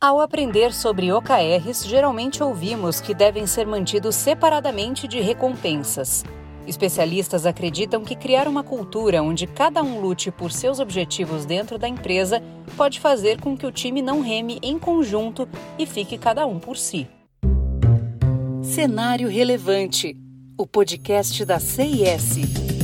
Ao aprender sobre OKRs, geralmente ouvimos que devem ser mantidos separadamente de recompensas. Especialistas acreditam que criar uma cultura onde cada um lute por seus objetivos dentro da empresa pode fazer com que o time não reme em conjunto e fique cada um por si. Cenário Relevante o podcast da CIS.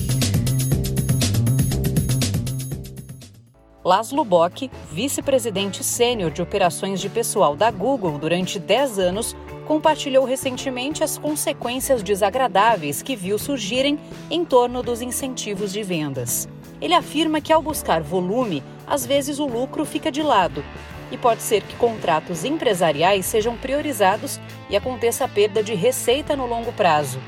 Laszlo Bock, vice-presidente sênior de operações de pessoal da Google durante 10 anos, compartilhou recentemente as consequências desagradáveis que viu surgirem em torno dos incentivos de vendas. Ele afirma que, ao buscar volume, às vezes o lucro fica de lado e pode ser que contratos empresariais sejam priorizados e aconteça a perda de receita no longo prazo.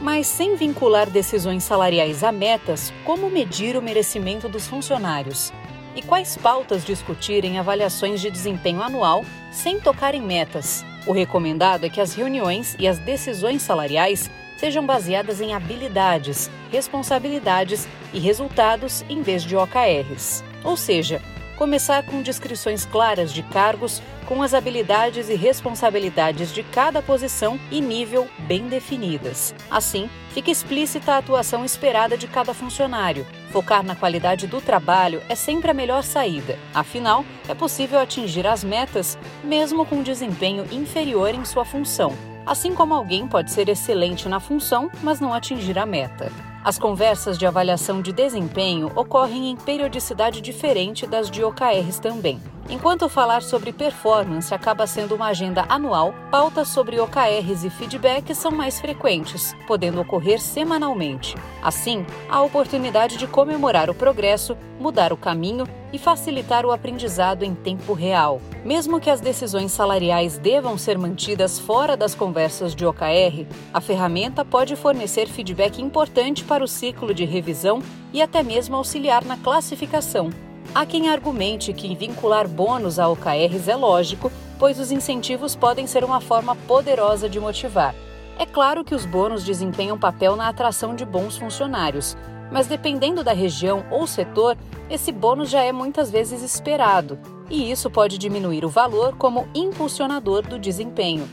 Mas sem vincular decisões salariais a metas, como medir o merecimento dos funcionários? E quais pautas discutir em avaliações de desempenho anual sem tocar em metas? O recomendado é que as reuniões e as decisões salariais sejam baseadas em habilidades, responsabilidades e resultados em vez de OKRs. Ou seja, começar com descrições claras de cargos, com as habilidades e responsabilidades de cada posição e nível bem definidas. Assim, fica explícita a atuação esperada de cada funcionário. Focar na qualidade do trabalho é sempre a melhor saída. Afinal, é possível atingir as metas mesmo com desempenho inferior em sua função. Assim como alguém pode ser excelente na função, mas não atingir a meta. As conversas de avaliação de desempenho ocorrem em periodicidade diferente das de OKRs também. Enquanto falar sobre performance acaba sendo uma agenda anual, pautas sobre OKRs e feedback são mais frequentes, podendo ocorrer semanalmente. Assim, há oportunidade de comemorar o progresso, mudar o caminho e facilitar o aprendizado em tempo real. Mesmo que as decisões salariais devam ser mantidas fora das conversas de OKR, a ferramenta pode fornecer feedback importante para o ciclo de revisão e até mesmo auxiliar na classificação. Há quem argumente que vincular bônus a OKRs é lógico, pois os incentivos podem ser uma forma poderosa de motivar. É claro que os bônus desempenham papel na atração de bons funcionários, mas dependendo da região ou setor, esse bônus já é muitas vezes esperado, e isso pode diminuir o valor como impulsionador do desempenho.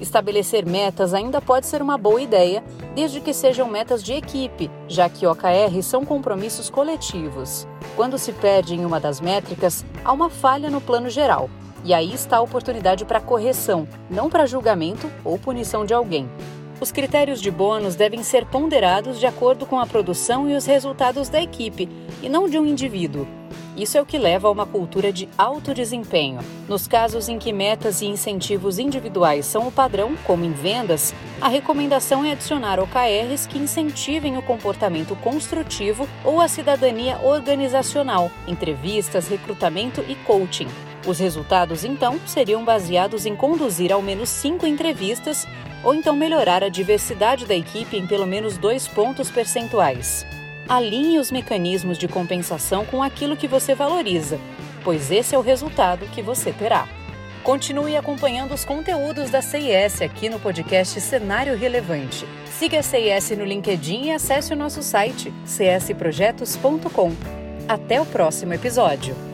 Estabelecer metas ainda pode ser uma boa ideia, desde que sejam metas de equipe, já que OKR são compromissos coletivos. Quando se perde em uma das métricas, há uma falha no plano geral, e aí está a oportunidade para correção, não para julgamento ou punição de alguém. Os critérios de bônus devem ser ponderados de acordo com a produção e os resultados da equipe, e não de um indivíduo. Isso é o que leva a uma cultura de alto desempenho. Nos casos em que metas e incentivos individuais são o padrão, como em vendas, a recomendação é adicionar OKRs que incentivem o comportamento construtivo ou a cidadania organizacional, entrevistas, recrutamento e coaching. Os resultados, então, seriam baseados em conduzir ao menos cinco entrevistas ou então melhorar a diversidade da equipe em pelo menos dois pontos percentuais. Alinhe os mecanismos de compensação com aquilo que você valoriza, pois esse é o resultado que você terá. Continue acompanhando os conteúdos da CIS aqui no podcast Cenário Relevante. Siga a CIS no LinkedIn e acesse o nosso site csprojetos.com. Até o próximo episódio.